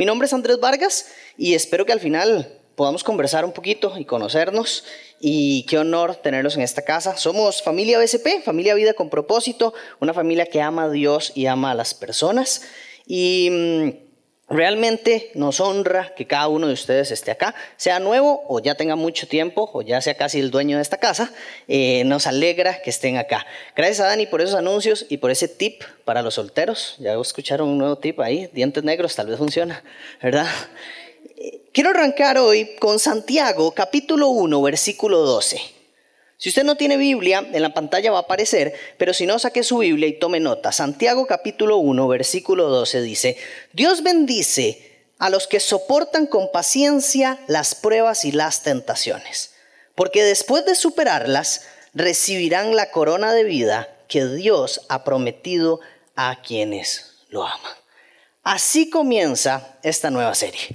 Mi nombre es Andrés Vargas y espero que al final podamos conversar un poquito y conocernos. Y qué honor tenerlos en esta casa. Somos familia BSP, familia Vida con propósito, una familia que ama a Dios y ama a las personas. Y mm, realmente nos honra que cada uno de ustedes esté acá, sea nuevo o ya tenga mucho tiempo o ya sea casi el dueño de esta casa. Eh, nos alegra que estén acá. Gracias a Dani por esos anuncios y por ese tip para los solteros. Ya escucharon un nuevo tip ahí, dientes negros, tal vez funciona, ¿verdad? Quiero arrancar hoy con Santiago capítulo 1 versículo 12. Si usted no tiene Biblia, en la pantalla va a aparecer, pero si no, saque su Biblia y tome nota. Santiago capítulo 1 versículo 12 dice, Dios bendice a los que soportan con paciencia las pruebas y las tentaciones, porque después de superarlas recibirán la corona de vida que Dios ha prometido a quienes lo aman. Así comienza esta nueva serie.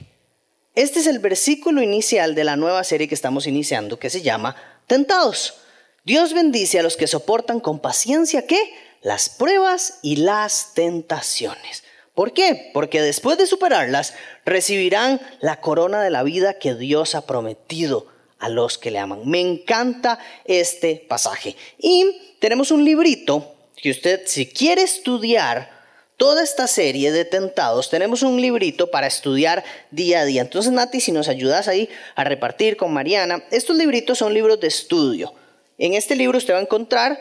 Este es el versículo inicial de la nueva serie que estamos iniciando que se llama Tentados. Dios bendice a los que soportan con paciencia qué? Las pruebas y las tentaciones. ¿Por qué? Porque después de superarlas recibirán la corona de la vida que Dios ha prometido a los que le aman. Me encanta este pasaje. Y tenemos un librito que usted si quiere estudiar toda esta serie de tentados, tenemos un librito para estudiar día a día. Entonces, Nati, si nos ayudas ahí a repartir con Mariana, estos libritos son libros de estudio. En este libro usted va a encontrar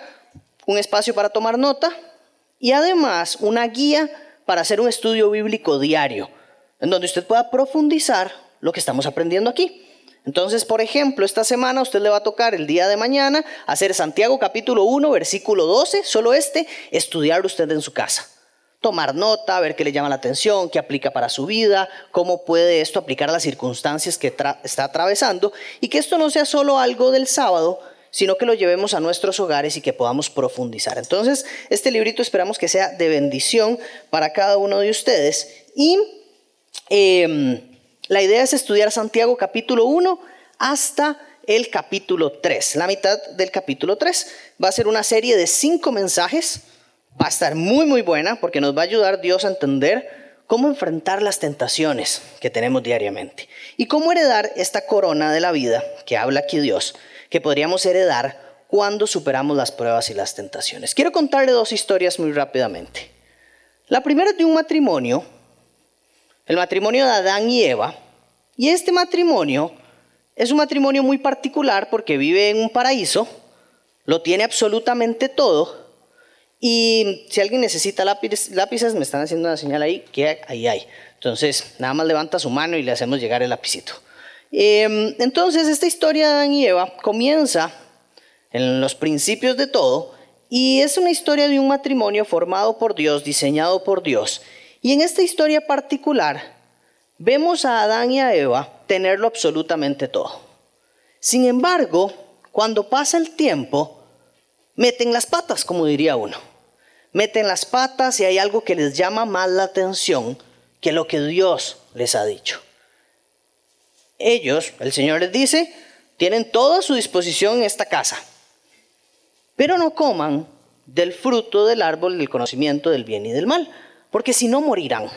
un espacio para tomar nota y además una guía para hacer un estudio bíblico diario, en donde usted pueda profundizar lo que estamos aprendiendo aquí. Entonces, por ejemplo, esta semana usted le va a tocar el día de mañana hacer Santiago capítulo 1, versículo 12, solo este, estudiar usted en su casa tomar nota, ver qué le llama la atención, qué aplica para su vida, cómo puede esto aplicar a las circunstancias que está atravesando y que esto no sea solo algo del sábado, sino que lo llevemos a nuestros hogares y que podamos profundizar. Entonces, este librito esperamos que sea de bendición para cada uno de ustedes y em, la idea es estudiar Santiago capítulo 1 hasta el capítulo 3. La mitad del capítulo 3 va a ser una serie de cinco mensajes va a estar muy, muy buena porque nos va a ayudar Dios a entender cómo enfrentar las tentaciones que tenemos diariamente y cómo heredar esta corona de la vida que habla aquí Dios, que podríamos heredar cuando superamos las pruebas y las tentaciones. Quiero contarle dos historias muy rápidamente. La primera es de un matrimonio, el matrimonio de Adán y Eva, y este matrimonio es un matrimonio muy particular porque vive en un paraíso, lo tiene absolutamente todo, y si alguien necesita lápices, me están haciendo una señal ahí que ahí hay. Entonces, nada más levanta su mano y le hacemos llegar el lapicito. Em, entonces, esta historia de Adán y Eva comienza en los principios de todo y es una historia de un matrimonio formado por Dios, diseñado por Dios. Y en esta historia particular, vemos a Adán y a Eva tenerlo absolutamente todo. Sin embargo, cuando pasa el tiempo, meten las patas, como diría uno meten las patas y hay algo que les llama más la atención que lo que Dios les ha dicho. Ellos, el Señor les dice, tienen toda su disposición en esta casa, pero no coman del fruto del árbol del conocimiento del bien y del mal, porque si no morirán.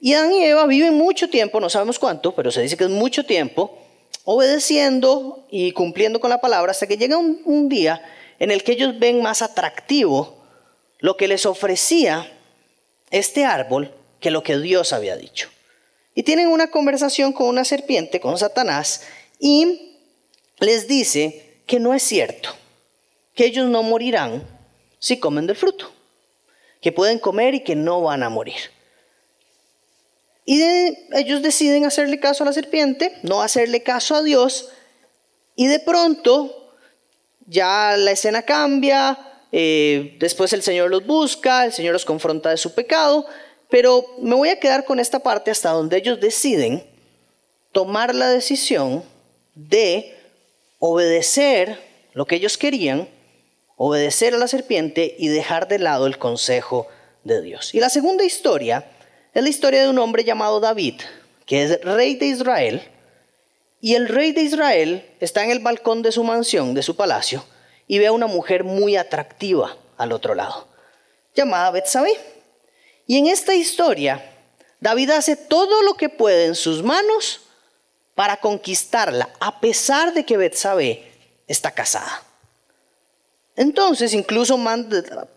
Y Adán y Eva viven mucho tiempo, no sabemos cuánto, pero se dice que es mucho tiempo, obedeciendo y cumpliendo con la palabra hasta que llega un, un día en el que ellos ven más atractivo lo que les ofrecía este árbol que lo que Dios había dicho. Y tienen una conversación con una serpiente, con Satanás, y les dice que no es cierto, que ellos no morirán si comen del fruto, que pueden comer y que no van a morir. Y ellos deciden hacerle caso a la serpiente, no hacerle caso a Dios, y de pronto ya la escena cambia, eh, después el Señor los busca, el Señor los confronta de su pecado, pero me voy a quedar con esta parte hasta donde ellos deciden tomar la decisión de obedecer lo que ellos querían, obedecer a la serpiente y dejar de lado el consejo de Dios. Y la segunda historia es la historia de un hombre llamado David, que es rey de Israel, y el rey de Israel está en el balcón de su mansión, de su palacio, y ve a una mujer muy atractiva al otro lado, llamada Betsabé. Y en esta historia, David hace todo lo que puede en sus manos para conquistarla, a pesar de que Betsabé está casada. Entonces, incluso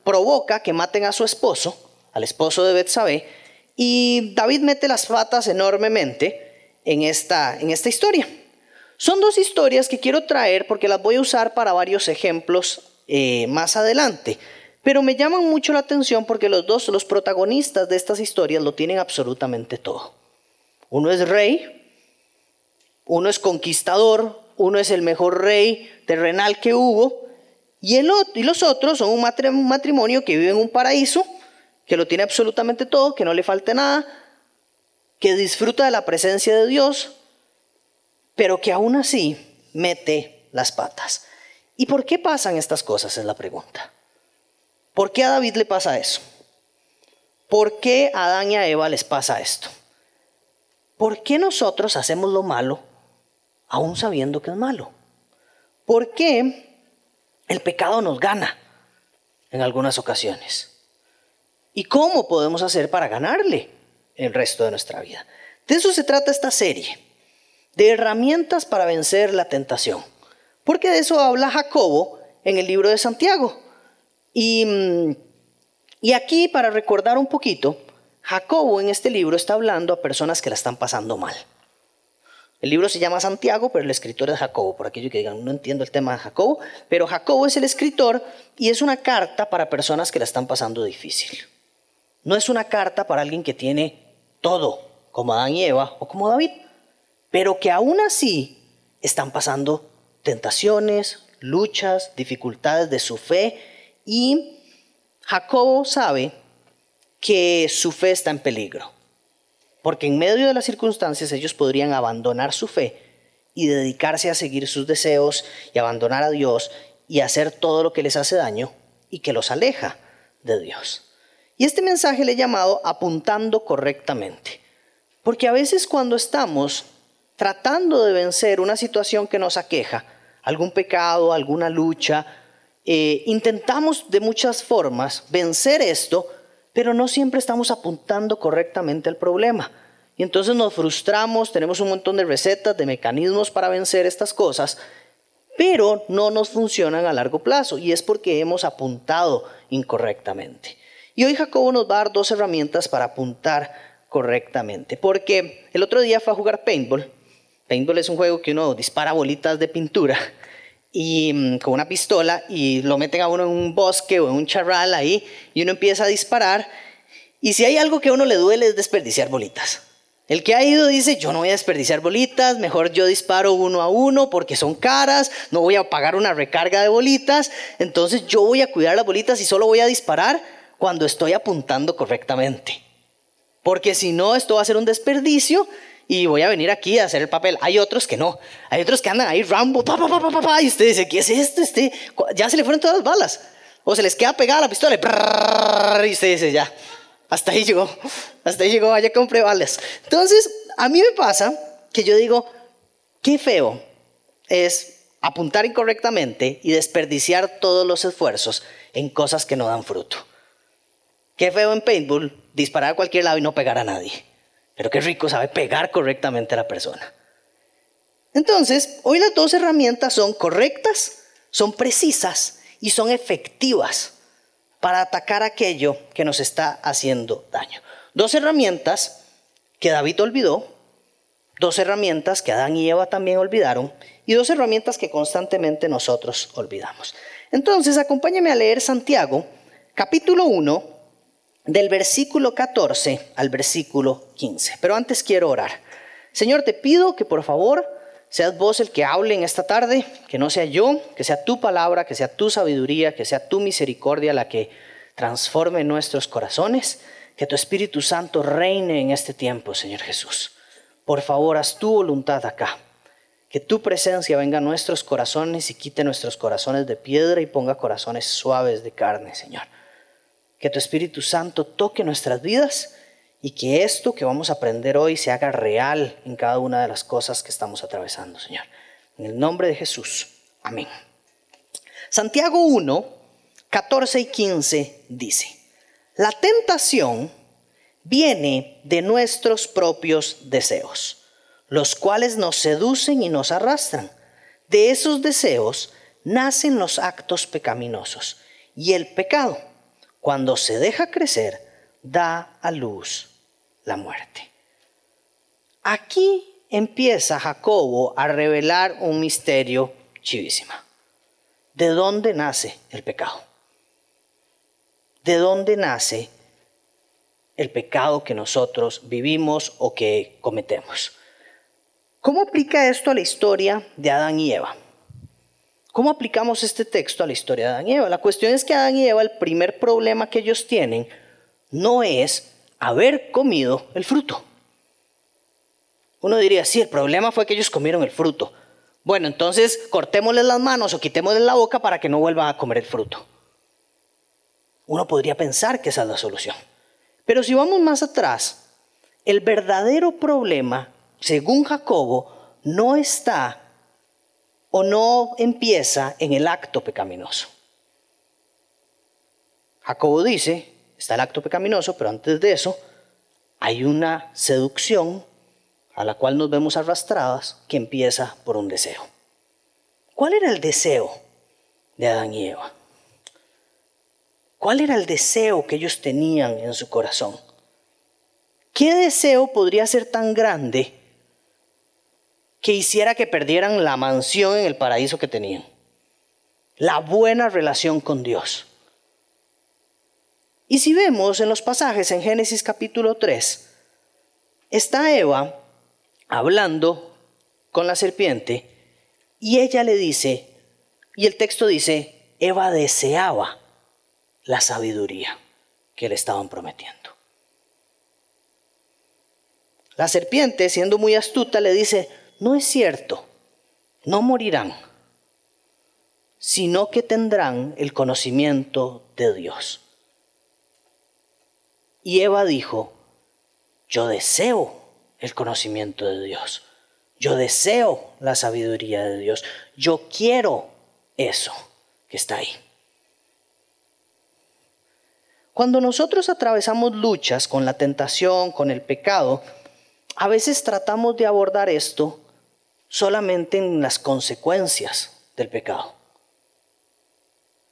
provoca que maten a su esposo, al esposo de Betsabé, y David mete las patas enormemente en esta, en esta historia. Son dos historias que quiero traer porque las voy a usar para varios ejemplos eh, más adelante. Pero me llaman mucho la atención porque los dos, los protagonistas de estas historias, lo tienen absolutamente todo. Uno es rey, uno es conquistador, uno es el mejor rey terrenal que hubo, y, el, y los otros son un matrimonio que vive en un paraíso, que lo tiene absolutamente todo, que no le falte nada, que disfruta de la presencia de Dios, pero que aún así mete las patas. ¿Y por qué pasan estas cosas? Es la pregunta. ¿Por qué a David le pasa eso? ¿Por qué a Adán y a Eva les pasa esto? ¿Por qué nosotros hacemos lo malo aún sabiendo que es malo? ¿Por qué el pecado nos gana en algunas ocasiones? ¿Y cómo podemos hacer para ganarle el resto de nuestra vida? De eso se trata esta serie, de herramientas para vencer la tentación. Porque de eso habla Jacobo en el libro de Santiago. Y, aquí, para recordar un poquito, Jacobo en este libro está hablando a personas que la están pasando mal. El libro se llama Santiago, pero el escritor es Jacobo, por aquello que digan, no entiendo el tema de Jacobo, pero Jacobo es el escritor y es una carta para personas que la están pasando difícil. No es una carta para alguien que tiene todo, como Adán y Eva o como David, pero que aún así están pasando tentaciones, luchas, dificultades de su fe y Jacobo sabe que su fe está en peligro, porque en medio de las circunstancias ellos podrían abandonar su fe y dedicarse a seguir sus deseos y abandonar a Dios y hacer todo lo que les hace daño y que los aleja de Dios. Y este mensaje le he llamado apuntando correctamente, porque a veces cuando estamos tratando de vencer una situación que nos aqueja, algún pecado, alguna lucha, eh, intentamos de muchas formas vencer esto, pero no siempre estamos apuntando correctamente al problema. Y entonces nos frustramos, tenemos un montón de recetas, de mecanismos para vencer estas cosas, pero no nos funcionan a largo plazo y es porque hemos apuntado incorrectamente. Y hoy Jacobo nos va a dar dos herramientas para apuntar correctamente, porque el otro día fue a jugar paintball. Paintball es un juego que uno dispara bolitas de pintura y mm, con una pistola y lo meten a uno en un bosque o en un charral ahí y uno empieza a disparar. Y si hay algo que a uno le duele es desperdiciar bolitas. El que ha ido dice, yo no voy a desperdiciar bolitas, mejor yo disparo uno a uno porque son caras, no voy a pagar una recarga de bolitas, entonces yo voy a cuidar las bolitas y solo voy a disparar cuando estoy apuntando correctamente. Porque si no, esto va a ser un desperdicio y voy a venir aquí a hacer el papel. Hay otros que no. Hay otros que andan ahí Rambo, pa, pa, pa, pa, y usted dice, ¿qué es esto? Este, ya se le fueron todas las balas. O se les queda pegada la pistola y usted dice, ya, hasta ahí llegó, hasta ahí llegó, vaya compré balas. Entonces, a mí me pasa que yo digo, qué feo es apuntar incorrectamente y desperdiciar todos los esfuerzos en cosas que no dan fruto. Qué feo en paintball disparar a cualquier lado y no pegar a nadie. Pero qué rico sabe pegar correctamente a la persona. Entonces, hoy las dos herramientas son correctas, son precisas y son efectivas para atacar aquello que nos está haciendo daño. Dos herramientas que David olvidó, dos herramientas que Adán y Eva también olvidaron y dos herramientas que constantemente nosotros olvidamos. Entonces, acompáñame a leer Santiago, capítulo 1, del versículo 14 al versículo 15. Pero antes quiero orar. Señor, te pido que por favor seas vos el que hable en esta tarde, que no sea yo, que sea tu palabra, que sea tu sabiduría, que sea tu misericordia la que transforme nuestros corazones, que tu Espíritu Santo reine en este tiempo, Señor Jesús. Por favor, haz tu voluntad acá. Que tu presencia venga a nuestros corazones y quite nuestros corazones de piedra y ponga corazones suaves de carne, Señor que tu Espíritu Santo toque nuestras vidas y que esto que vamos a aprender hoy se haga real en cada una de las cosas que estamos atravesando, Señor. En el nombre de Jesús. Amén. Santiago 1, 14 y 15 dice, la tentación viene de nuestros propios deseos, los cuales nos seducen y nos arrastran. De esos deseos nacen los actos pecaminosos y el pecado, cuando se deja crecer, da a luz la muerte. Aquí empieza Jacobo a revelar un misterio chivísima. ¿De dónde nace el pecado? ¿De dónde nace el pecado que nosotros vivimos o que cometemos? ¿Cómo aplica esto a la historia de Adán y Eva? ¿Cómo aplicamos este texto a la historia de Adán y Eva? La cuestión es que Adán y Eva, el primer problema que ellos tienen no es haber comido el fruto. Uno diría, sí, el problema fue que ellos comieron el fruto. Bueno, entonces cortémosles las manos o quitémosles la boca para que no vuelvan a comer el fruto. Uno podría pensar que esa es la solución. Pero si vamos más atrás, el verdadero problema, según Jacobo, no está o no empieza en el acto pecaminoso. Jacobo dice, está el acto pecaminoso, pero antes de eso hay una seducción a la cual nos vemos arrastradas que empieza por un deseo. ¿Cuál era el deseo de Adán y Eva? ¿Cuál era el deseo que ellos tenían en su corazón? ¿Qué deseo podría ser tan grande que hiciera que perdieran la mansión en el paraíso que tenían. La buena relación con Dios. Y si vemos en los pasajes en Génesis capítulo 3, está Eva hablando con la serpiente y ella le dice, y el texto dice, Eva deseaba la sabiduría que le estaban prometiendo. La serpiente, siendo muy astuta, le dice, no es cierto, no morirán, sino que tendrán el conocimiento de Dios. Y Eva dijo, yo deseo el conocimiento de Dios, yo deseo la sabiduría de Dios, yo quiero eso que está ahí. Cuando nosotros atravesamos luchas con la tentación, con el pecado, a veces tratamos de abordar esto solamente en las consecuencias del pecado.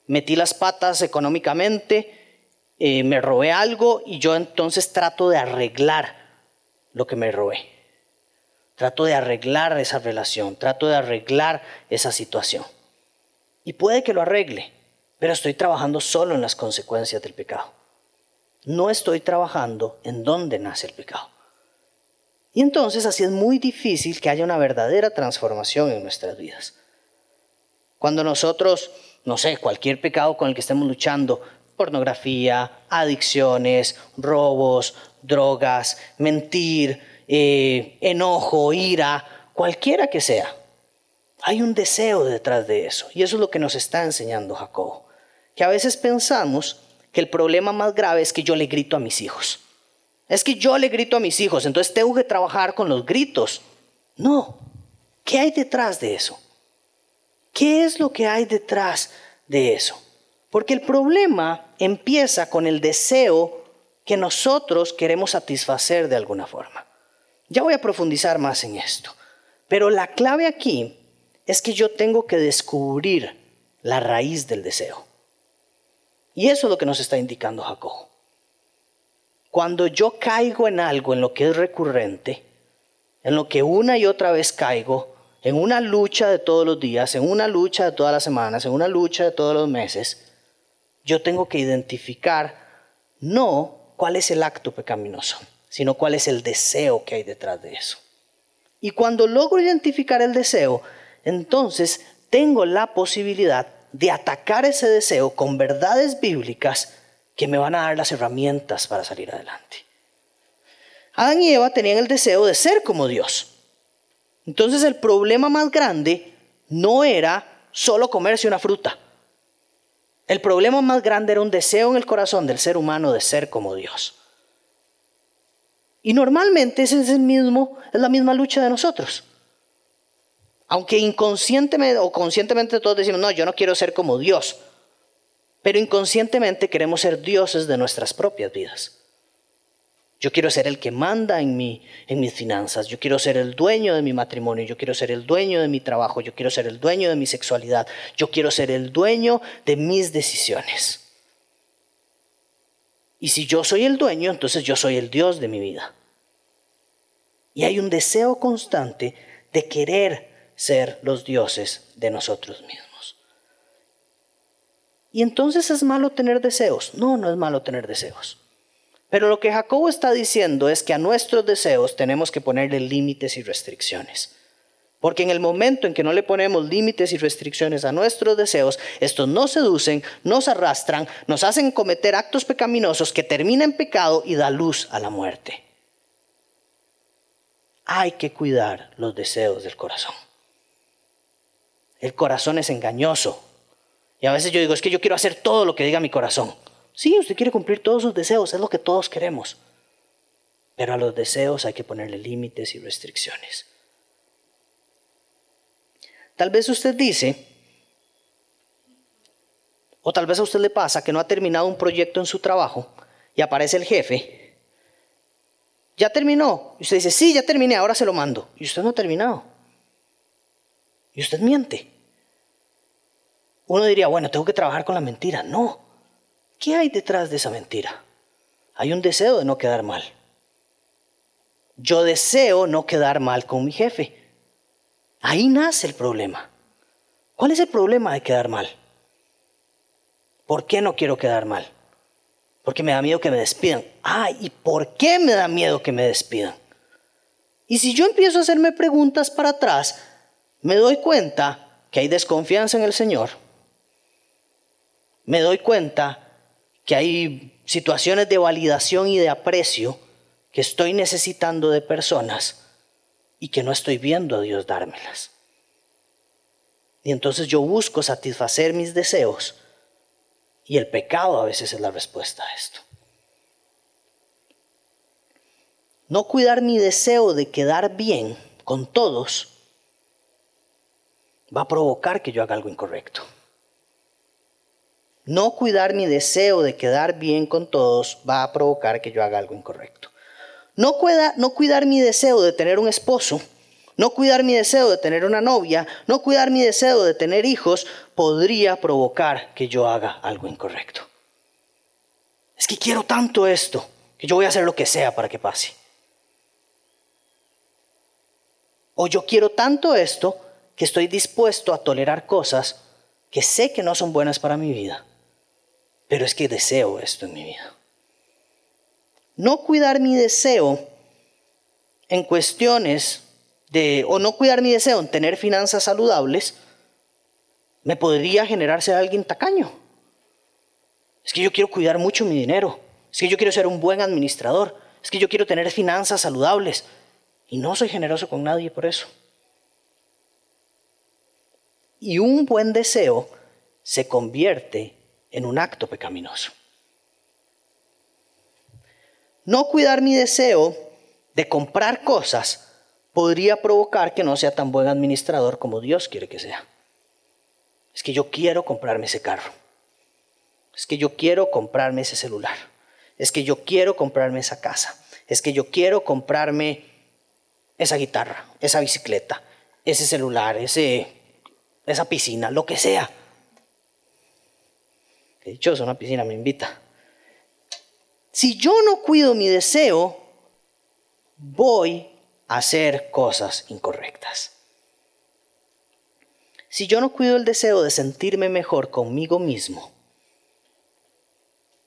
Metí las patas económicamente, eh, me robé algo y yo entonces trato de arreglar lo que me robé. Trato de arreglar esa relación, trato de arreglar esa situación. Y puede que lo arregle, pero estoy trabajando solo en las consecuencias del pecado. No estoy trabajando en dónde nace el pecado. Y entonces así es muy difícil que haya una verdadera transformación en nuestras vidas. Cuando nosotros, no sé, cualquier pecado con el que estemos luchando, pornografía, adicciones, robos, drogas, mentir, eh, enojo, ira, cualquiera que sea, hay un deseo detrás de eso. Y eso es lo que nos está enseñando Jacob. Que a veces pensamos que el problema más grave es que yo le grito a mis hijos. Es que yo le grito a mis hijos, entonces tengo que trabajar con los gritos. No. ¿Qué hay detrás de eso? ¿Qué es lo que hay detrás de eso? Porque el problema empieza con el deseo que nosotros queremos satisfacer de alguna forma. Ya voy a profundizar más en esto. Pero la clave aquí es que yo tengo que descubrir la raíz del deseo. Y eso es lo que nos está indicando Jacob. Cuando yo caigo en algo, en lo que es recurrente, en lo que una y otra vez caigo, en una lucha de todos los días, en una lucha de todas las semanas, en una lucha de todos los meses, yo tengo que identificar no cuál es el acto pecaminoso, sino cuál es el deseo que hay detrás de eso. Y cuando logro identificar el deseo, entonces tengo la posibilidad de atacar ese deseo con verdades bíblicas que me van a dar las herramientas para salir adelante. Adán y Eva tenían el deseo de ser como Dios. Entonces el problema más grande no era solo comerse una fruta. El problema más grande era un deseo en el corazón del ser humano de ser como Dios. Y normalmente ese es el mismo, es la misma lucha de nosotros. Aunque inconscientemente o conscientemente todos decimos, no, yo no quiero ser como Dios. Pero inconscientemente queremos ser dioses de nuestras propias vidas. Yo quiero ser el que manda en, mi, en mis finanzas. Yo quiero ser el dueño de mi matrimonio. Yo quiero ser el dueño de mi trabajo. Yo quiero ser el dueño de mi sexualidad. Yo quiero ser el dueño de mis decisiones. Y si yo soy el dueño, entonces yo soy el Dios de mi vida. Y hay un deseo constante de querer ser los dioses de nosotros mismos. ¿Y entonces es malo tener deseos? No, no es malo tener deseos. Pero lo que Jacobo está diciendo es que a nuestros deseos tenemos que ponerle límites y restricciones. Porque en el momento en que no le ponemos límites y restricciones a nuestros deseos, estos nos seducen, nos arrastran, nos hacen cometer actos pecaminosos que terminan en pecado y da luz a la muerte. Hay que cuidar los deseos del corazón. El corazón es engañoso. Y a veces yo digo, es que yo quiero hacer todo lo que diga mi corazón. Sí, usted quiere cumplir todos sus deseos, es lo que todos queremos. Pero a los deseos hay que ponerle límites y restricciones. Tal vez usted dice, o tal vez a usted le pasa que no ha terminado un proyecto en su trabajo y aparece el jefe. Ya terminó. Y usted dice, sí, ya terminé, ahora se lo mando. Y usted no ha terminado. Y usted miente. Uno diría, bueno, tengo que trabajar con la mentira. No, ¿Qué hay detrás de esa mentira? Hay un deseo de no quedar mal. Yo deseo no quedar mal con mi jefe. Ahí nace el problema. ¿Cuál es el problema de quedar mal? ¿Por qué no quiero quedar mal? Porque me da miedo que me despidan. Ah, ¿y por qué me da miedo que me despidan? Y si yo empiezo a hacerme preguntas para atrás, me doy cuenta que hay desconfianza en el Señor. Me doy cuenta que hay situaciones de validación y de aprecio que estoy necesitando de personas y que no estoy viendo a Dios dármelas. Y entonces yo busco satisfacer mis deseos y el pecado a veces es la respuesta a esto. No cuidar mi deseo de quedar bien con todos va a provocar que yo haga algo incorrecto. No cuidar mi deseo de quedar bien con todos va a provocar que yo haga algo incorrecto. No, cuidar mi deseo de tener un esposo, no cuidar mi deseo de tener una novia, no cuidar mi deseo de tener hijos, podría provocar que yo haga algo incorrecto. Es que quiero tanto esto, que yo voy a hacer lo que sea para que pase. O yo quiero tanto esto, que estoy dispuesto a tolerar cosas que sé que no son buenas para mi vida pero es que deseo esto en mi vida. No cuidar mi deseo en cuestiones de, o no cuidar mi deseo en tener finanzas saludables, me podría generar ser alguien tacaño. Es que yo quiero cuidar mucho mi dinero. Es que yo quiero ser un buen administrador. Es que yo quiero tener finanzas saludables. Y no soy generoso con nadie por eso. Y un buen deseo se convierte en un acto pecaminoso. No cuidar mi deseo de comprar cosas podría provocar que no sea tan buen administrador como Dios quiere que sea. Es que yo quiero comprarme ese carro. Es que yo quiero comprarme ese celular. Es que yo quiero comprarme esa casa. Es que yo quiero comprarme esa guitarra, esa bicicleta, ese celular, ese, esa piscina, lo que sea. Qué dichoso, una piscina me invita. Si yo no cuido mi deseo, voy a hacer cosas incorrectas. Si yo no cuido el deseo de sentirme mejor conmigo mismo,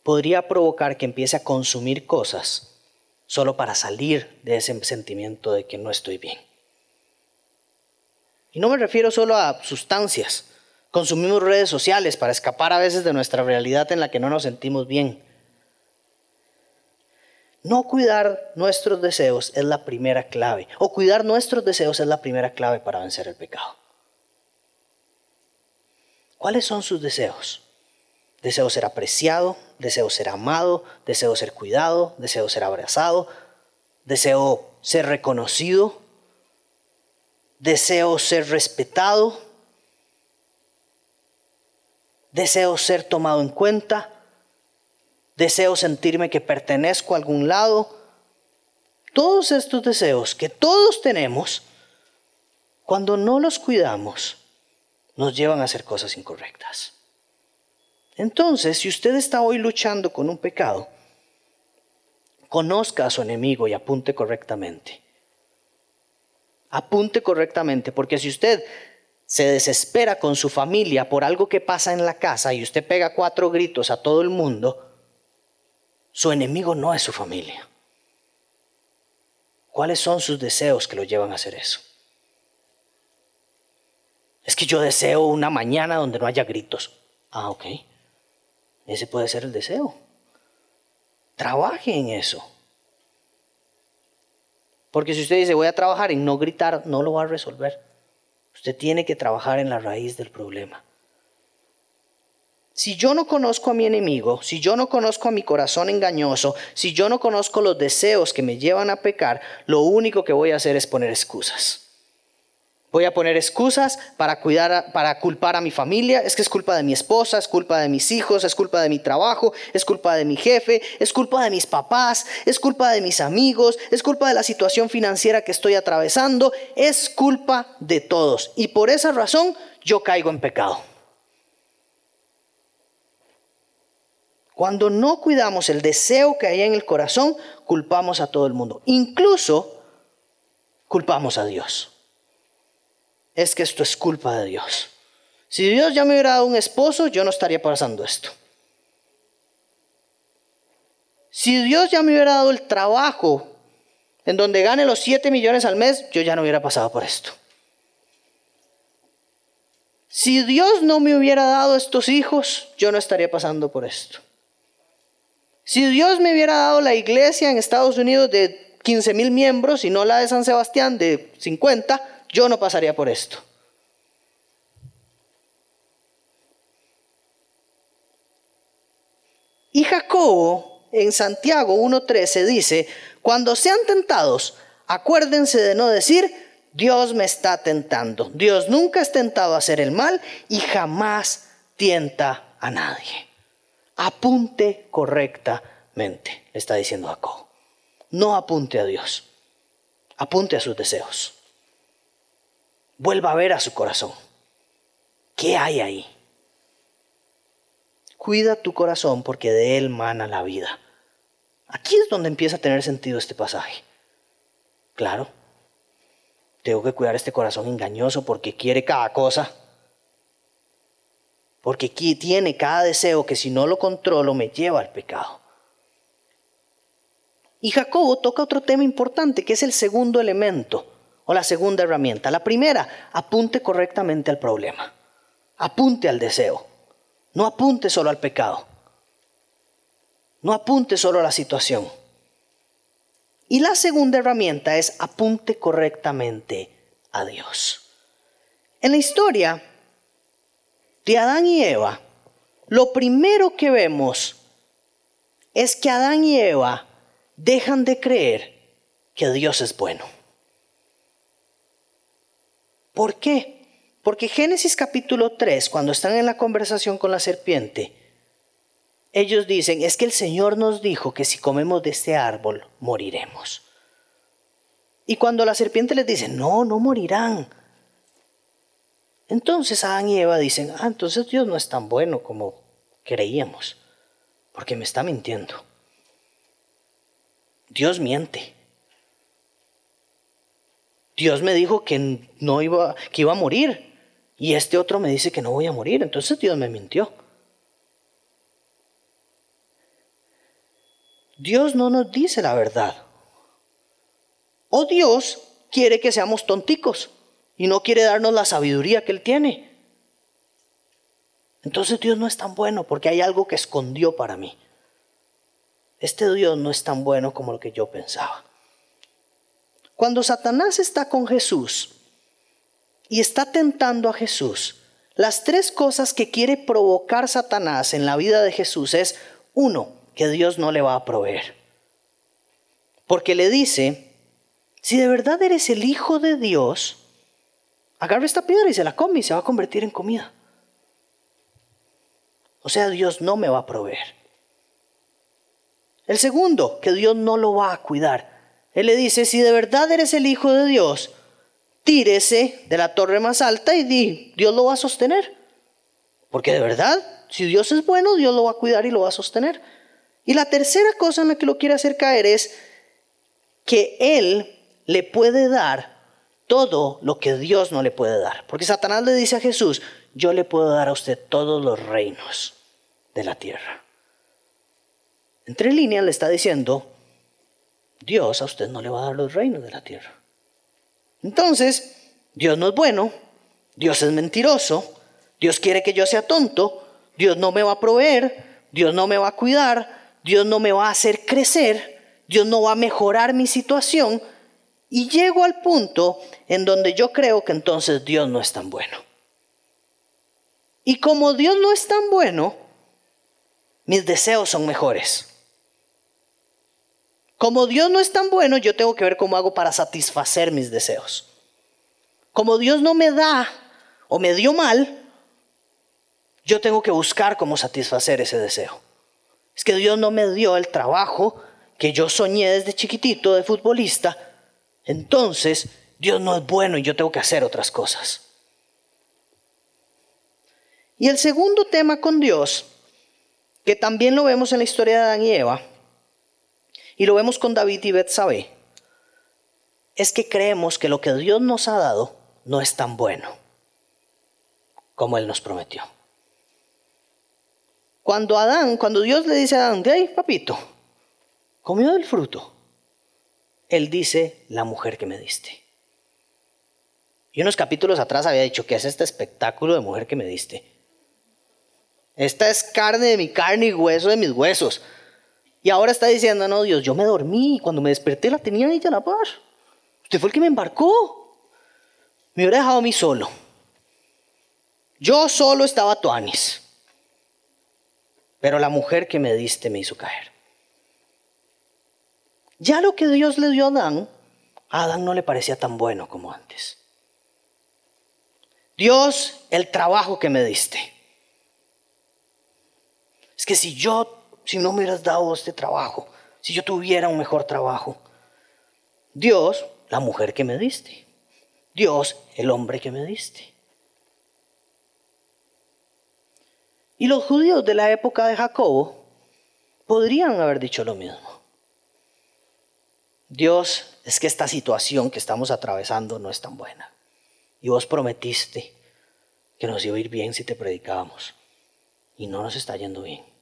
podría provocar que empiece a consumir cosas solo para salir de ese sentimiento de que no estoy bien. Y no me refiero solo a sustancias, Consumimos redes sociales para escapar a veces de nuestra realidad en la que no nos sentimos bien. No cuidar nuestros deseos es la primera clave. O cuidar nuestros deseos es la primera clave para vencer el pecado. ¿Cuáles son sus deseos? Deseo ser apreciado, deseo ser amado, deseo ser cuidado, deseo ser abrazado, deseo ser reconocido, deseo ser respetado, deseo ser tomado en cuenta, deseo sentirme que pertenezco a algún lado, todos estos deseos que todos tenemos, cuando no los cuidamos, nos llevan a hacer cosas incorrectas. Entonces, si usted está hoy luchando con un pecado, conozca a su enemigo y apunte correctamente. Apunte correctamente, porque si usted se desespera con su familia por algo que pasa en la casa y usted pega cuatro gritos a todo el mundo, su enemigo no es su familia. ¿Cuáles son sus deseos que lo llevan a hacer eso? Es que yo deseo una mañana donde no haya gritos. Ah, ok. Ese puede ser el deseo. Trabaje en eso. Porque si usted dice voy a trabajar en no gritar, no lo va a resolver. Usted tiene que trabajar en la raíz del problema. Si yo no conozco a mi enemigo, si yo no conozco a mi corazón engañoso, si yo no conozco los deseos que me llevan a pecar, lo único que voy a hacer es poner excusas. Voy a poner excusas para cuidar, para culpar a mi familia. Es que es culpa de mi esposa, es culpa de mis hijos, es culpa de mi trabajo, es culpa de mi jefe, es culpa de mis papás, es culpa de mis amigos, es culpa de la situación financiera que estoy atravesando, es culpa de todos. Y por esa razón yo caigo en pecado. Cuando no cuidamos el deseo que hay en el corazón, culpamos a todo el mundo. Incluso culpamos a Dios es que esto es culpa de Dios. Si Dios ya me hubiera dado un esposo, yo no estaría pasando esto. Si Dios ya me hubiera dado el trabajo en donde gane los 7 millones al mes, yo ya no hubiera pasado por esto. Si Dios no me hubiera dado estos hijos, yo no estaría pasando por esto. Si Dios me hubiera dado la iglesia en Estados Unidos de 15 mil miembros y no la de San Sebastián de 50, yo no pasaría por esto. Y Jacobo en Santiago 1.13 dice, cuando sean tentados, acuérdense de no decir, Dios me está tentando. Dios nunca es tentado a hacer el mal y jamás tienta a nadie. Apunte correctamente, le está diciendo Jacobo. No apunte a Dios, apunte a sus deseos vuelva a ver a su corazón. ¿Qué hay ahí? Cuida tu corazón porque de él mana la vida. Aquí es donde empieza a tener sentido este pasaje. Claro, tengo que cuidar este corazón engañoso porque quiere cada cosa. Porque tiene cada deseo que si no lo controlo me lleva al pecado. Y Jacobo toca otro tema importante que es el segundo elemento o la segunda herramienta. La primera, apunte correctamente al problema. Apunte al deseo. No apunte solo al pecado. No apunte solo a la situación. Y la segunda herramienta es apunte correctamente a Dios. En la historia de Adán y Eva, lo primero que vemos es que Adán y Eva dejan de creer que Dios es bueno. ¿Por qué? Porque Génesis capítulo 3, cuando están en la conversación con la serpiente, ellos dicen, es que el Señor nos dijo que si comemos de este árbol, moriremos. Y cuando la serpiente les dice, no, no morirán. Entonces Adán y Eva dicen, ah, entonces Dios no es tan bueno como creíamos, porque me está mintiendo. Dios miente. Dios me dijo que no iba, que iba a morir. Y este otro me dice que no voy a morir. Entonces Dios me mintió. Dios no nos dice la verdad. O Dios quiere que seamos tonticos y no quiere darnos la sabiduría que Él tiene. Entonces Dios no es tan bueno porque hay algo que escondió para mí. Este Dios no es tan bueno como lo que yo pensaba. Cuando Satanás está con Jesús y está tentando a Jesús, las tres cosas que quiere provocar Satanás en la vida de Jesús es, uno, que Dios no le va a proveer. Porque le dice, si de verdad eres el Hijo de Dios, agarra esta piedra y se la come y se va a convertir en comida. O sea, Dios no me va a proveer. El segundo, que Dios no lo va a cuidar. Él le dice, si de verdad eres el Hijo de Dios, tírese de la torre más alta y di, Dios lo va a sostener. Porque de verdad, si Dios es bueno, Dios lo va a cuidar y lo va a sostener. Y la tercera cosa en la que lo quiere hacer caer es que Él le puede dar todo lo que Dios no le puede dar. Porque Satanás le dice a Jesús, yo le puedo dar a usted todos los reinos de la tierra. Entre líneas le está diciendo, Dios a usted no le va a dar los reinos de la tierra. Entonces, Dios no es bueno, Dios es mentiroso, Dios quiere que yo sea tonto, Dios no me va a proveer, Dios no me va a cuidar, Dios no me va a hacer crecer, Dios no va a mejorar mi situación. Y llego al punto en donde yo creo que entonces Dios no es tan bueno. Y como Dios no es tan bueno, mis deseos son mejores. Como Dios no es tan bueno, yo tengo que ver cómo hago para satisfacer mis deseos. Como Dios no me da o me dio mal, yo tengo que buscar cómo satisfacer ese deseo. Es que Dios no me dio el trabajo que yo soñé desde chiquitito de futbolista, entonces Dios no es bueno y yo tengo que hacer otras cosas. Y el segundo tema con Dios, que también lo vemos en la historia de Adán y Eva, y lo vemos con David y Betsabé, es que creemos que lo que Dios nos ha dado no es tan bueno como Él nos prometió. Cuando Adán, cuando Dios le dice a Adán, hey, papito, comió del fruto, Él dice, la mujer que me diste. Y unos capítulos atrás había dicho, que es este espectáculo de mujer que me diste? Esta es carne de mi carne y hueso de mis huesos. Y ahora está diciendo, no, Dios, yo me dormí y cuando me desperté la tenía ella la paz. Usted fue el que me embarcó. Me hubiera dejado a mí solo. Yo solo estaba tuanis. Pero la mujer que me diste me hizo caer. Ya lo que Dios le dio a Adán, a Adán no le parecía tan bueno como antes. Dios, el trabajo que me diste. Es que si yo, si no me hubieras dado este trabajo, si yo tuviera un mejor trabajo, Dios, la mujer que me diste. Dios, el hombre que me diste. Y los judíos de la época de Jacobo podrían haber dicho lo mismo. Dios, es que esta situación que estamos atravesando no es tan buena. Y vos prometiste que nos iba a ir bien si te predicábamos. Y no nos está yendo bien.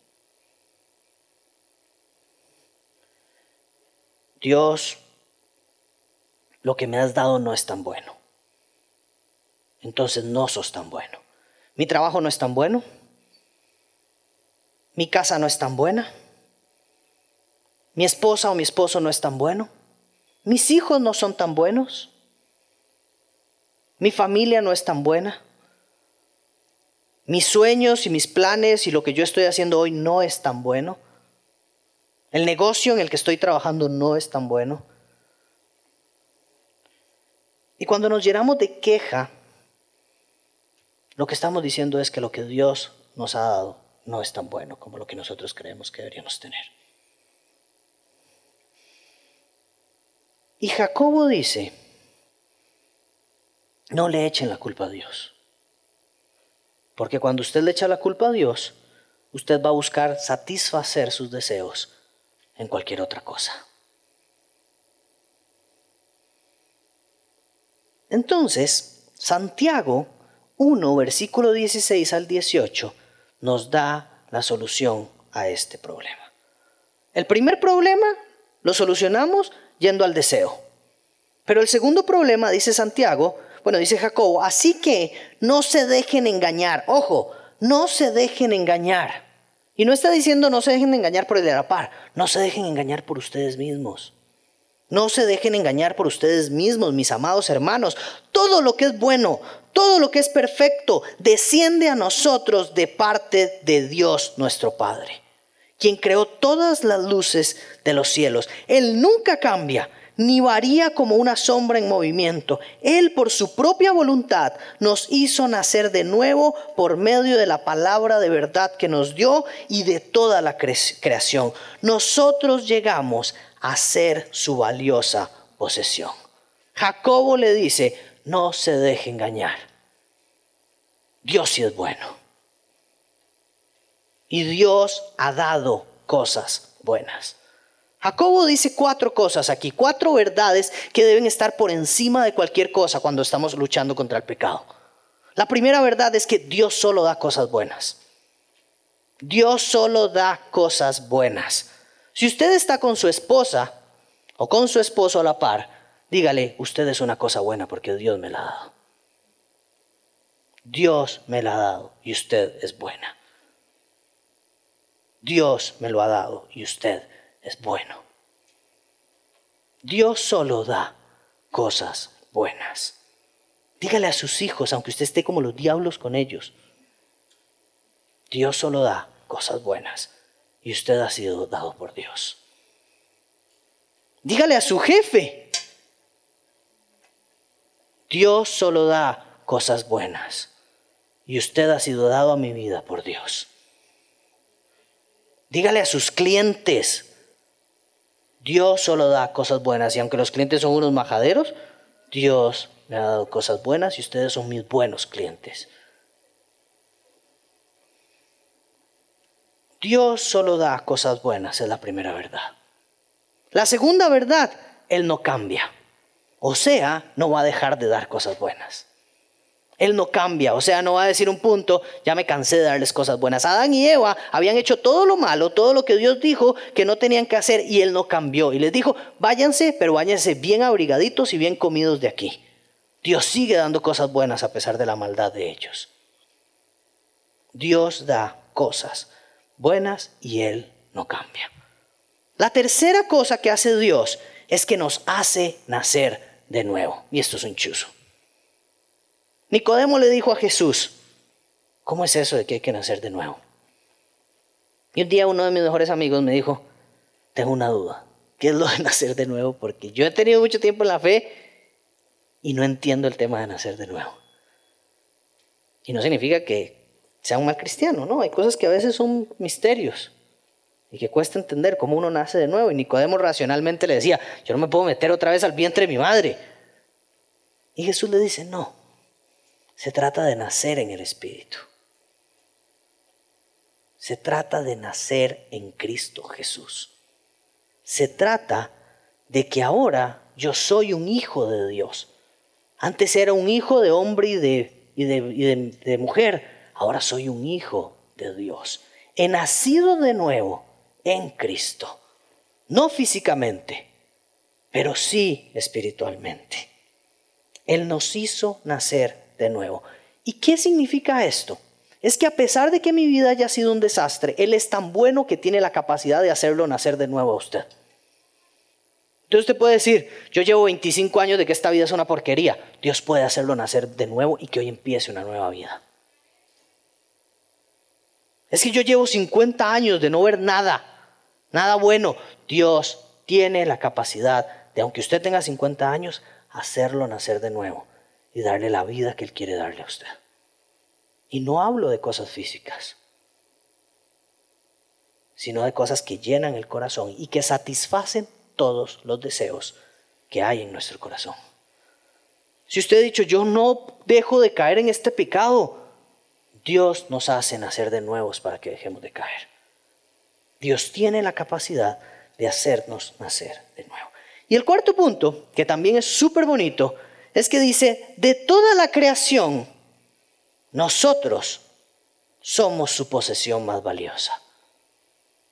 Dios, lo que me has dado no es tan bueno. Entonces no sos tan bueno. Mi trabajo no es tan bueno. Mi casa no es tan buena, mi esposa o mi esposo no es tan bueno, mis hijos no son tan buenos, mi familia no es tan buena, mis sueños y mis planes y lo que yo estoy haciendo hoy no es tan bueno, el negocio en el que estoy trabajando no es tan bueno. Y cuando nos llenamos de queja, lo que estamos diciendo es que lo que Dios nos ha dado no es tan bueno como lo que nosotros creemos que deberíamos tener. Y Jacobo dice, no le echen la culpa a Dios. Porque cuando usted le echa la culpa a Dios, usted va a buscar satisfacer sus deseos en cualquier otra cosa. Entonces, Santiago 1, versículo 16 al 18, nos da la solución a este problema. El primer problema lo solucionamos yendo al deseo. Pero el segundo problema, dice Santiago, bueno, dice Jacobo, así que no se dejen engañar. Ojo, no se dejen engañar. Y no está diciendo no se dejen engañar por el de la par, no se dejen engañar por ustedes mismos. No se dejen engañar por ustedes mismos, mis amados hermanos. Todo lo que es bueno, todo lo que es perfecto desciende a nosotros de parte de Dios nuestro Padre, quien creó todas las luces de los cielos. Él nunca cambia ni varía como una sombra en movimiento. Él por su propia voluntad nos hizo nacer de nuevo por medio de la palabra de verdad que nos dio y de toda la creación. Nosotros llegamos a ser su valiosa posesión. Jacobo le dice, no se deje engañar. Dios sí es bueno. Y Dios ha dado cosas buenas. Jacobo dice cuatro cosas aquí, cuatro verdades que deben estar por encima de cualquier cosa cuando estamos luchando contra el pecado. La primera verdad es que Dios solo da cosas buenas. Dios solo da cosas buenas. Si usted está con su esposa o con su esposo a la par, dígale, usted es una cosa buena porque Dios me la ha dado. Dios me la ha dado y usted es buena. Dios me lo ha dado y usted es bueno. Dios solo da cosas buenas. Dígale a sus hijos, aunque usted esté como los diablos con ellos, Dios solo da cosas buenas y usted ha sido dado por Dios. Dígale a su jefe, Dios solo da cosas buenas y usted ha sido dado a mi vida por Dios. Dígale a sus clientes, Dios solo da cosas buenas y aunque los clientes son unos majaderos, Dios me ha dado cosas buenas y ustedes son mis buenos clientes. Dios solo da cosas buenas, es la primera verdad. La segunda verdad, Él no cambia. O sea, no va a dejar de dar cosas buenas. Él no cambia, o sea, no va a decir un punto, ya me cansé de darles cosas buenas. Adán y Eva habían hecho todo lo malo, todo lo que Dios dijo que no tenían que hacer y Él no cambió. Y les dijo, váyanse, pero váyanse bien abrigaditos y bien comidos de aquí. Dios sigue dando cosas buenas a pesar de la maldad de ellos. Dios da cosas buenas y Él no cambia. La tercera cosa que hace Dios es que nos hace nacer de nuevo. Y esto es un chuzo. Nicodemo le dijo a Jesús, ¿cómo es eso de que hay que nacer de nuevo? Y un día uno de mis mejores amigos me dijo, tengo una duda, ¿qué es lo de nacer de nuevo? Porque yo he tenido mucho tiempo en la fe y no entiendo el tema de nacer de nuevo. Y no significa que sea un mal cristiano, ¿no? Hay cosas que a veces son misterios y que cuesta entender cómo uno nace de nuevo. Y Nicodemo racionalmente le decía, yo no me puedo meter otra vez al vientre de mi madre. Y Jesús le dice, no, se trata de nacer en el Espíritu. Se trata de nacer en Cristo Jesús. Se trata de que ahora yo soy un hijo de Dios. Antes era un hijo de hombre y de, de, mujer. Ahora soy un hijo de Dios. He nacido de nuevo en Cristo. No físicamente, pero sí espiritualmente. Él nos hizo nacer de nuevo. ¿Y qué significa esto? Es que a pesar de que mi vida haya sido un desastre, Él es tan bueno que tiene la capacidad de hacerlo nacer de nuevo a usted. Entonces usted puede decir, yo llevo 25 años de que esta vida es una porquería. Dios puede hacerlo nacer de nuevo y que hoy empiece una nueva vida. Es que yo llevo 50 años de no ver nada, nada bueno. Dios tiene la capacidad de, aunque usted tenga 50 años, hacerlo nacer de nuevo y darle la vida que Él quiere darle a usted. Y no hablo de cosas físicas, sino de cosas que llenan el corazón y que satisfacen todos los deseos que hay en nuestro corazón. Si usted ha dicho, yo no dejo de caer en este pecado, Dios nos hace nacer de nuevos para que dejemos de caer. Dios tiene la capacidad de hacernos nacer de nuevo. Y el cuarto punto, que también es súper bonito, es que dice, de toda la creación, nosotros somos su posesión más valiosa.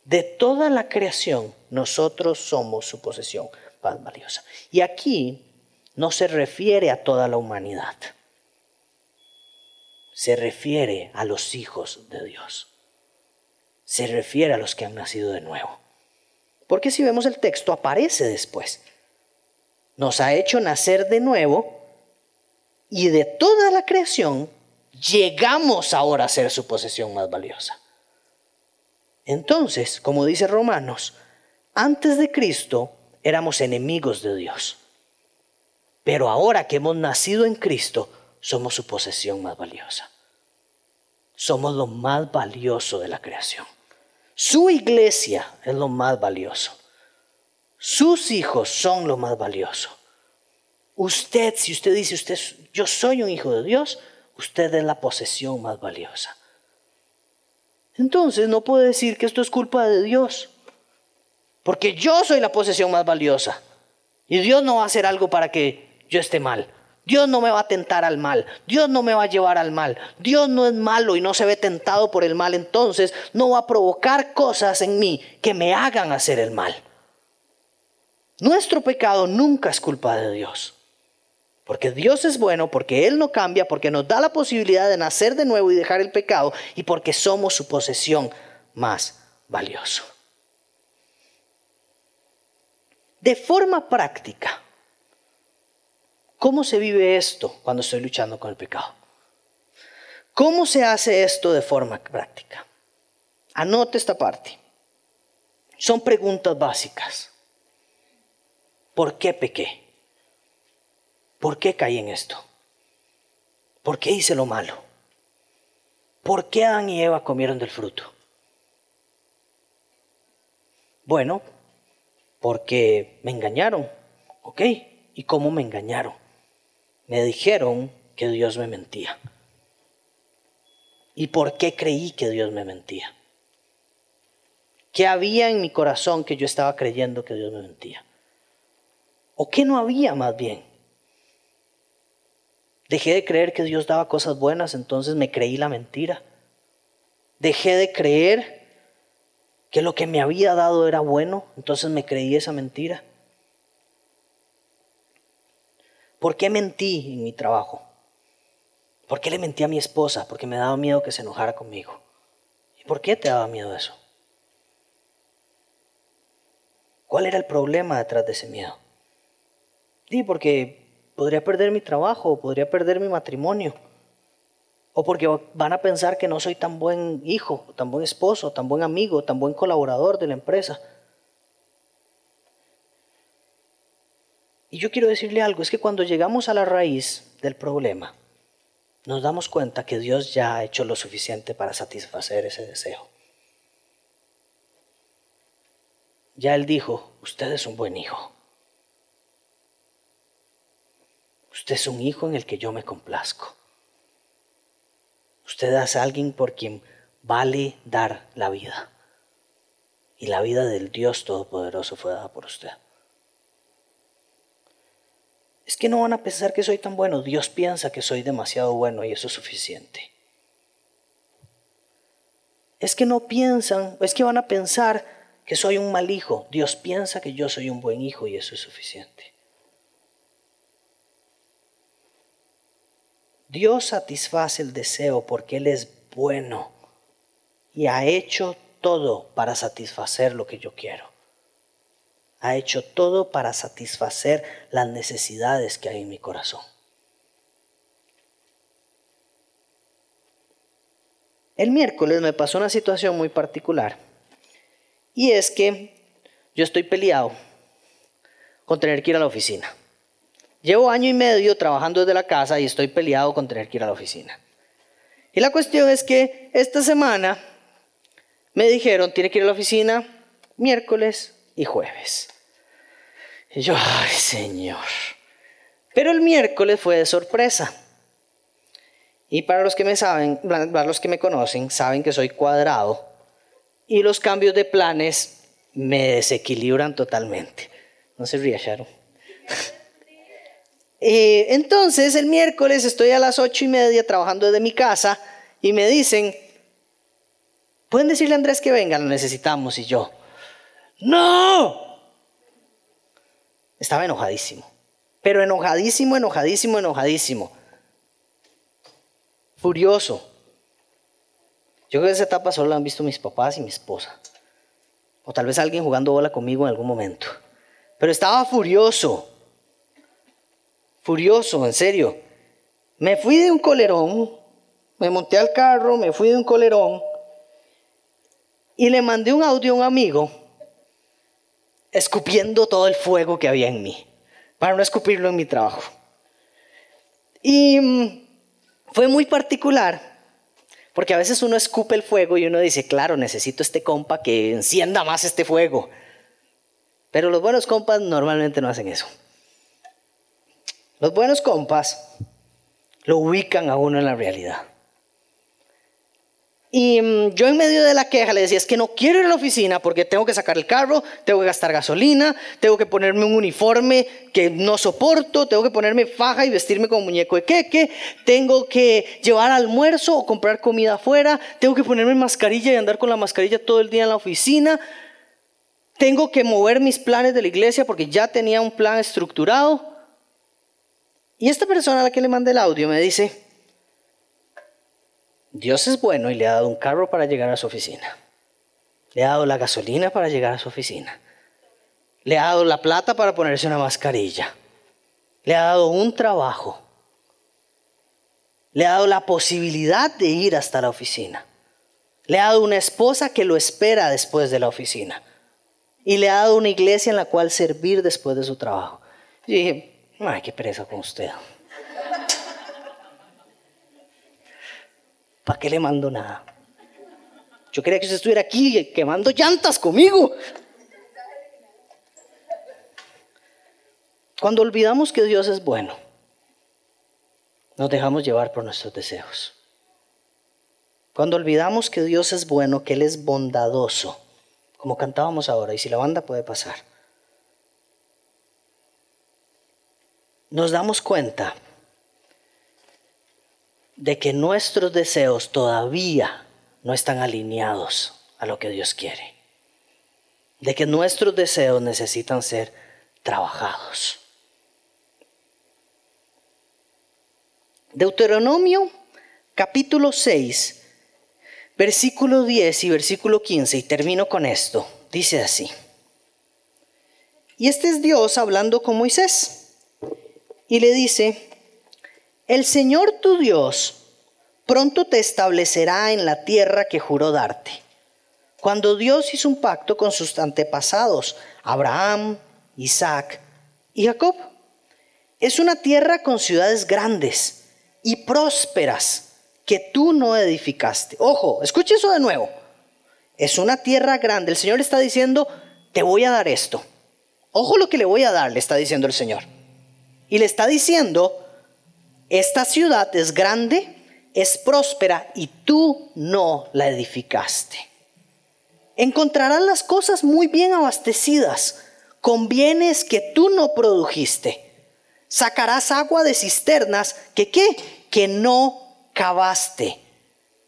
De toda la creación, nosotros somos su posesión más valiosa. Y aquí no se refiere a toda la humanidad. Se refiere a los hijos de Dios. Se refiere a los que han nacido de nuevo. Porque si vemos el texto, aparece después nos ha hecho nacer de nuevo y de toda la creación llegamos ahora a ser su posesión más valiosa. Entonces, como dice Romanos, antes de Cristo éramos enemigos de Dios. Pero ahora que hemos nacido en Cristo, somos su posesión más valiosa. Somos lo más valioso de la creación. Su iglesia es lo más valioso. Sus hijos son lo más valioso. Usted, si usted dice, usted, yo soy un hijo de Dios, usted es la posesión más valiosa. Entonces no puedo decir que esto es culpa de Dios, porque yo soy la posesión más valiosa. Y Dios no va a hacer algo para que yo esté mal. Dios no me va a tentar al mal. Dios no me va a llevar al mal. Dios no es malo y no se ve tentado por el mal. Entonces no va a provocar cosas en mí que me hagan hacer el mal. Nuestro pecado nunca es culpa de Dios. Porque Dios es bueno, porque Él no cambia, porque nos da la posibilidad de nacer de nuevo y dejar el pecado y porque somos su posesión más valiosa. De forma práctica, ¿cómo se vive esto cuando estoy luchando con el pecado? ¿Cómo se hace esto de forma práctica? Anote esta parte. Son preguntas básicas. ¿Por qué pequé? ¿Por qué caí en esto? ¿Por qué hice lo malo? ¿Por qué Adán y Eva comieron del fruto? Bueno, porque me engañaron. ¿Ok? ¿Y cómo me engañaron? Me dijeron que Dios me mentía. ¿Y por qué creí que Dios me mentía? ¿Qué había en mi corazón que yo estaba creyendo que Dios me mentía? ¿O qué no había más bien? Dejé de creer que Dios daba cosas buenas, entonces me creí la mentira. Dejé de creer que lo que me había dado era bueno, entonces me creí esa mentira. ¿Por qué mentí en mi trabajo? ¿Por qué le mentí a mi esposa? Porque me daba miedo que se enojara conmigo. ¿Y por qué te daba miedo eso? ¿Cuál era el problema detrás de ese miedo? Sí, porque podría perder mi trabajo, podría perder mi matrimonio o porque van a pensar que no soy tan buen hijo, tan buen esposo, tan buen amigo, tan buen colaborador de la empresa. Y yo quiero decirle algo, es que cuando llegamos a la raíz del problema, nos damos cuenta que Dios ya ha hecho lo suficiente para satisfacer ese deseo. Ya Él dijo, usted es un buen hijo. Usted es un hijo en el que yo me complazco. Usted es alguien por quien vale dar la vida. Y la vida del Dios Todopoderoso fue dada por usted. Es que no van a pensar que soy tan bueno. Dios piensa que soy demasiado bueno y eso es suficiente. Es que no piensan, es que van a pensar que soy un mal hijo. Dios piensa que yo soy un buen hijo y eso es suficiente. Dios satisface el deseo porque Él es bueno y ha hecho todo para satisfacer lo que yo quiero. Ha hecho todo para satisfacer las necesidades que hay en mi corazón. El miércoles me pasó una situación muy particular y es que yo estoy peleado con tener que ir a la oficina. Llevo año y medio trabajando desde la casa y estoy peleado con tener que ir a la oficina. Y la cuestión es que esta semana me dijeron, tiene que ir a la oficina miércoles y jueves. Y yo, ay Señor. Pero el miércoles fue de sorpresa. Y para los que me saben, para los que me conocen, saben que soy cuadrado. Y los cambios de planes me desequilibran totalmente. No se ría, Sharon. Eh, entonces el miércoles estoy a las ocho y media trabajando desde mi casa y me dicen, ¿pueden decirle a Andrés que venga? Lo necesitamos. Y yo, no. Estaba enojadísimo, pero enojadísimo, enojadísimo, enojadísimo. Furioso. Yo creo que esa etapa solo la han visto mis papás y mi esposa. O tal vez alguien jugando bola conmigo en algún momento. Pero estaba furioso furioso, en serio. Me fui de un colerón, me monté al carro, me fui de un colerón y le mandé un audio a un amigo escupiendo todo el fuego que había en mí, para no escupirlo en mi trabajo. Y mm, fue muy particular, porque a veces uno escupe el fuego y uno dice, claro, necesito este compa que encienda más este fuego. Pero los buenos compas normalmente no hacen eso. Los buenos compas lo ubican a uno en la realidad. Y mm, yo en medio de la queja le decía, es que no quiero ir a la oficina porque tengo que sacar el carro, tengo que gastar gasolina, tengo que ponerme un uniforme que no soporto, tengo que ponerme faja y vestirme como muñeco de queque, tengo que llevar almuerzo o comprar comida afuera, tengo que ponerme mascarilla y andar con la mascarilla todo el día en la oficina, tengo que mover mis planes de la iglesia porque ya tenía un plan estructurado. Y esta persona a la que le mandé el audio me dice, Dios es bueno y le ha dado un carro para llegar a su oficina. Le ha dado la gasolina para llegar a su oficina. Le ha dado la plata para ponerse una mascarilla. Le ha dado un trabajo. Le ha dado la posibilidad de ir hasta la oficina. Le ha dado una esposa que lo espera después de la oficina. Y le ha dado una iglesia en la cual servir después de su trabajo. Y dije, ay, qué pereza con usted. ¿Para qué le mando nada? Yo quería que usted estuviera aquí quemando llantas conmigo. Cuando olvidamos que Dios es bueno, nos dejamos llevar por nuestros deseos. Cuando olvidamos que Dios es bueno, que Él es bondadoso, como cantábamos ahora, y si la banda puede pasar, nos damos cuenta de que nuestros deseos todavía no están alineados a lo que Dios quiere. De que nuestros deseos necesitan ser trabajados. Deuteronomio capítulo 6, versículo 10 y versículo 15, y termino con esto. Dice así. Y este es Dios hablando con Moisés. Y le dice, el Señor tu Dios pronto te establecerá en la tierra que juró darte. Cuando Dios hizo un pacto con sus antepasados, Abraham, Isaac y Jacob. Es una tierra con ciudades grandes y prósperas que tú no edificaste. Ojo, escuche eso de nuevo. Es una tierra grande. El Señor está diciendo, te voy a dar esto. Ojo lo que le voy a dar, le está diciendo el Señor. Y le está diciendo, esta ciudad es grande, es próspera y tú no la edificaste. Encontrarás las cosas muy bien abastecidas, con bienes que tú no produjiste. Sacarás agua de cisternas que qué? Que no cavaste.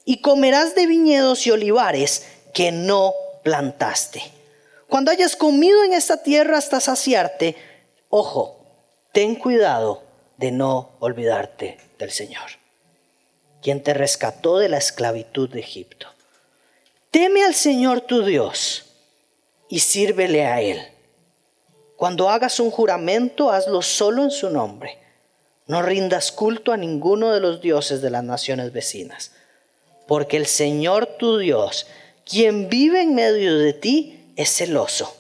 Y comerás de viñedos y olivares que no plantaste. Cuando hayas comido en esta tierra hasta saciarte, ojo, ten cuidado de no olvidarte del Señor, quien te rescató de la esclavitud de Egipto. Teme al Señor tu Dios y sírvele a Él. Cuando hagas un juramento, hazlo solo en su nombre. No rindas culto a ninguno de los dioses de las naciones vecinas, porque el Señor tu Dios, quien vive en medio de ti, es celoso.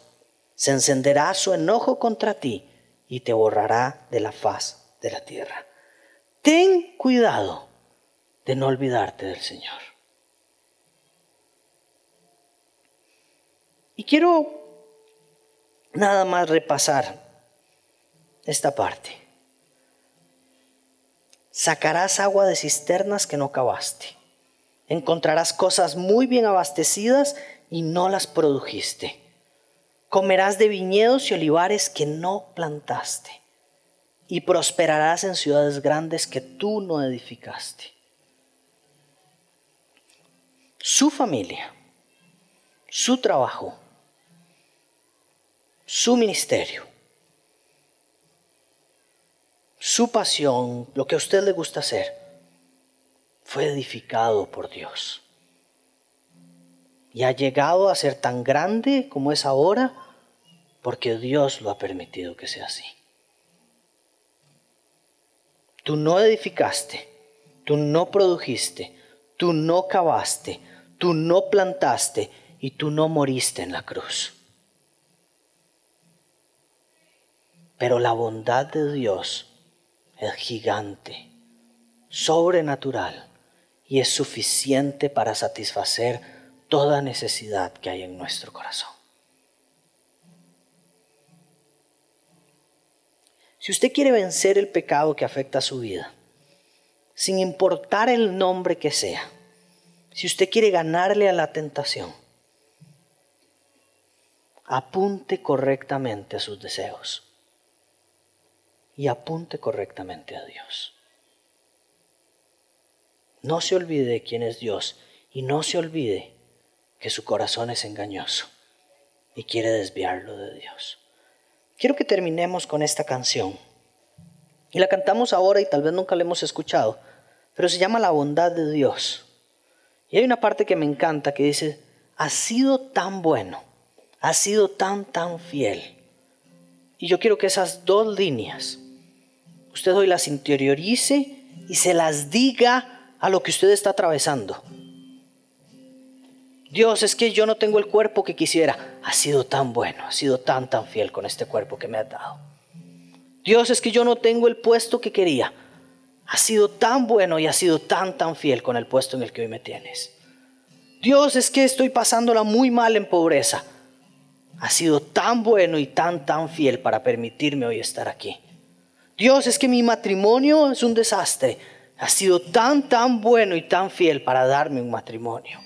Se encenderá su enojo contra ti y te borrará de la faz de la tierra. Ten cuidado de no olvidarte del Señor. Y quiero nada más repasar esta parte. Sacarás agua de cisternas que no cavaste. Encontrarás cosas muy bien abastecidas y no las produjiste. Comerás de viñedos y olivares que no plantaste y prosperarás en ciudades grandes que tú no edificaste. Su familia, su trabajo, su ministerio, su pasión, lo que a usted le gusta hacer, fue edificado por Dios. Y ha llegado a ser tan grande como es ahora porque Dios lo ha permitido que sea así. Tú no edificaste, tú no produjiste, tú no cavaste, tú no plantaste y tú no moriste en la cruz. Pero la bondad de Dios es gigante, sobrenatural y es suficiente para satisfacer toda necesidad que hay en nuestro corazón. Si usted quiere vencer el pecado que afecta a su vida, sin importar el nombre que sea, si usted quiere ganarle a la tentación, apunte correctamente a sus deseos y apunte correctamente a Dios. No se olvide quién es Dios y no se olvide que su corazón es engañoso y quiere desviarlo de Dios. Quiero que terminemos con esta canción. Y la cantamos ahora y tal vez nunca la hemos escuchado, pero se llama La bondad de Dios. Y hay una parte que me encanta que dice, ha sido tan bueno, ha sido tan, tan fiel. Y yo quiero que esas dos líneas, usted hoy las interiorice y se las diga a lo que usted está atravesando. Dios, es que yo no tengo el cuerpo que quisiera. Ha sido tan bueno, ha sido tan, tan fiel con este cuerpo que me has dado. Dios, es que yo no tengo el puesto que quería. Ha sido tan bueno y ha sido tan, tan fiel con el puesto en el que hoy me tienes. Dios, es que estoy pasándola muy mal en pobreza. Ha sido tan bueno y tan, tan fiel para permitirme hoy estar aquí. Dios, es que mi matrimonio es un desastre. Ha sido tan, tan bueno y tan fiel para darme un matrimonio.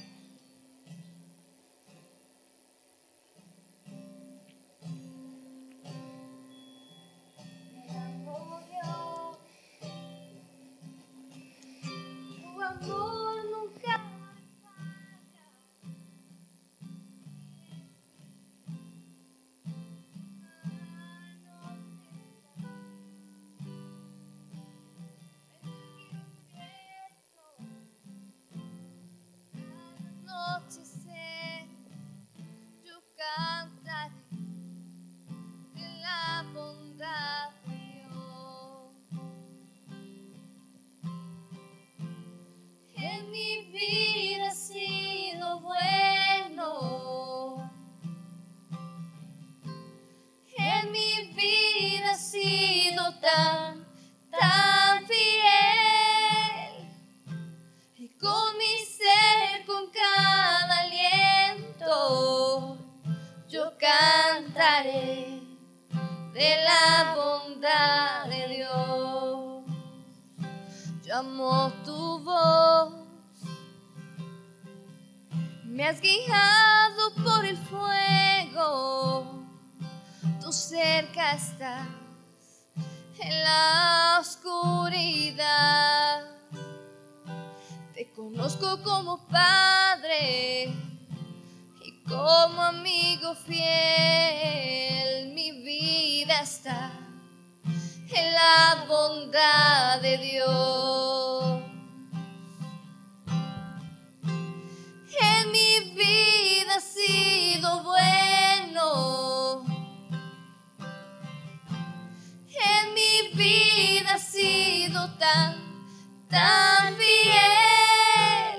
tan fiel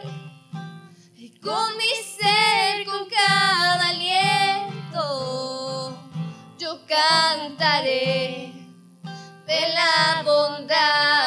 y con mi ser con cada aliento yo cantaré de la bondad.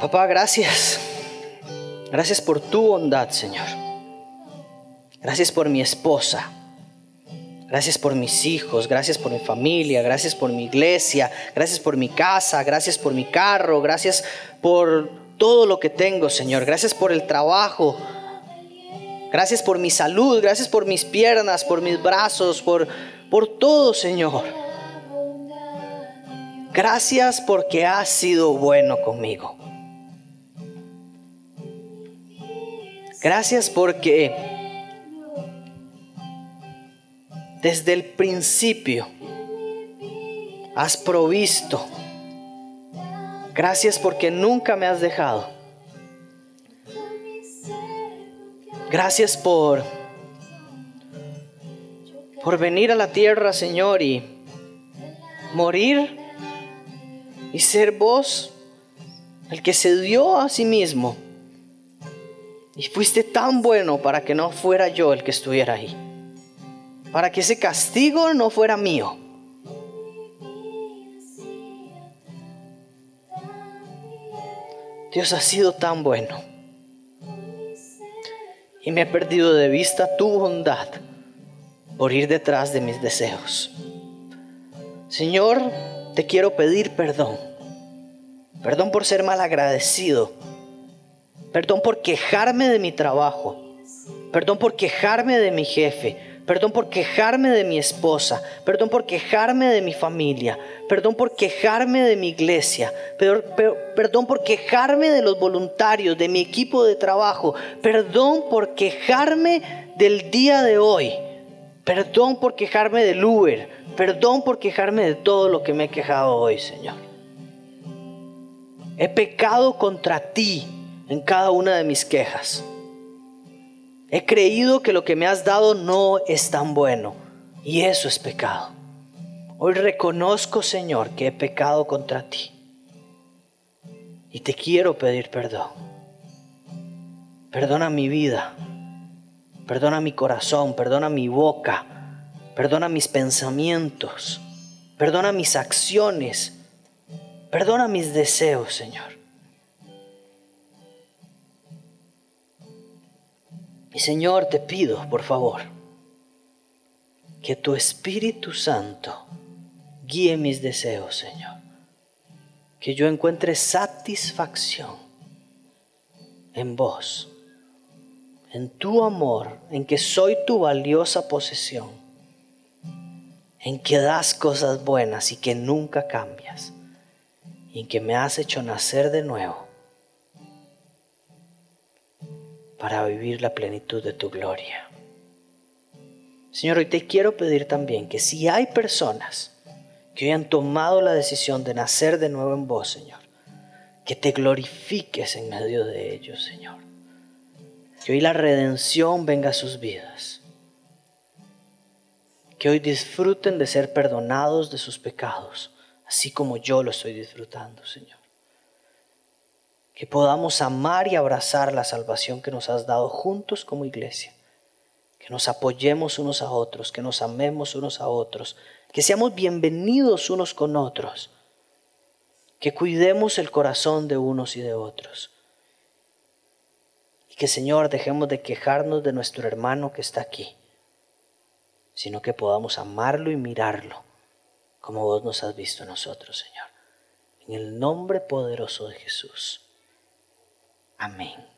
Papá, gracias. Gracias por tu bondad, Señor. Gracias por mi esposa. Gracias por mis hijos, gracias por mi familia, gracias por mi iglesia, gracias por mi casa, gracias por mi carro, gracias por todo lo que tengo, Señor. Gracias por el trabajo. Gracias por mi salud, gracias por mis piernas, por mis brazos, por, por todo, Señor. Gracias porque has sido bueno conmigo. Gracias porque desde el principio has provisto. Gracias porque nunca me has dejado. Gracias por por venir a la tierra, Señor, y morir y ser vos el que se dio a sí mismo. Y fuiste tan bueno para que no fuera yo el que estuviera ahí. Para que ese castigo no fuera mío. Dios ha sido tan bueno. Y me he perdido de vista tu bondad por ir detrás de mis deseos. Señor, te quiero pedir perdón. Perdón por ser mal agradecido. Perdón por quejarme de mi trabajo. Perdón por quejarme de mi jefe. Perdón por quejarme de mi esposa. Perdón por quejarme de mi familia. Perdón por quejarme de mi iglesia. Perdón por quejarme de los voluntarios, de mi equipo de trabajo. Perdón por quejarme del día de hoy. Perdón por quejarme del Uber. Perdón por quejarme de todo lo que me he quejado hoy, Señor. He pecado contra ti en cada una de mis quejas. He creído que lo que me has dado no es tan bueno y eso es pecado. Hoy reconozco, Señor, que he pecado contra ti y te quiero pedir perdón. Perdona mi vida, perdona mi corazón, perdona mi boca, perdona mis pensamientos, perdona mis acciones, perdona mis deseos, Señor. Señor, te pido, por favor, que tu Espíritu Santo guíe mis deseos, Señor. Que yo encuentre satisfacción en vos, en tu amor, en que soy tu valiosa posesión, en que das cosas buenas y que nunca cambias, y en que me has hecho nacer de nuevo para vivir la plenitud de tu gloria. Señor, hoy te quiero pedir también que si hay personas que hoy han tomado la decisión de nacer de nuevo en vos, Señor, que te glorifiques en medio de ellos, Señor. Que hoy la redención venga a sus vidas. Que hoy disfruten de ser perdonados de sus pecados, así como yo lo estoy disfrutando, Señor que podamos amar y abrazar la salvación que nos has dado juntos como iglesia, que nos apoyemos unos a otros, que nos amemos unos a otros, que seamos bienvenidos unos con otros, que cuidemos el corazón de unos y de otros. Y que Señor dejemos de quejarnos de nuestro hermano que está aquí, sino que podamos amarlo y mirarlo como vos nos has visto nosotros, Señor. En el nombre poderoso de Jesús. Amém.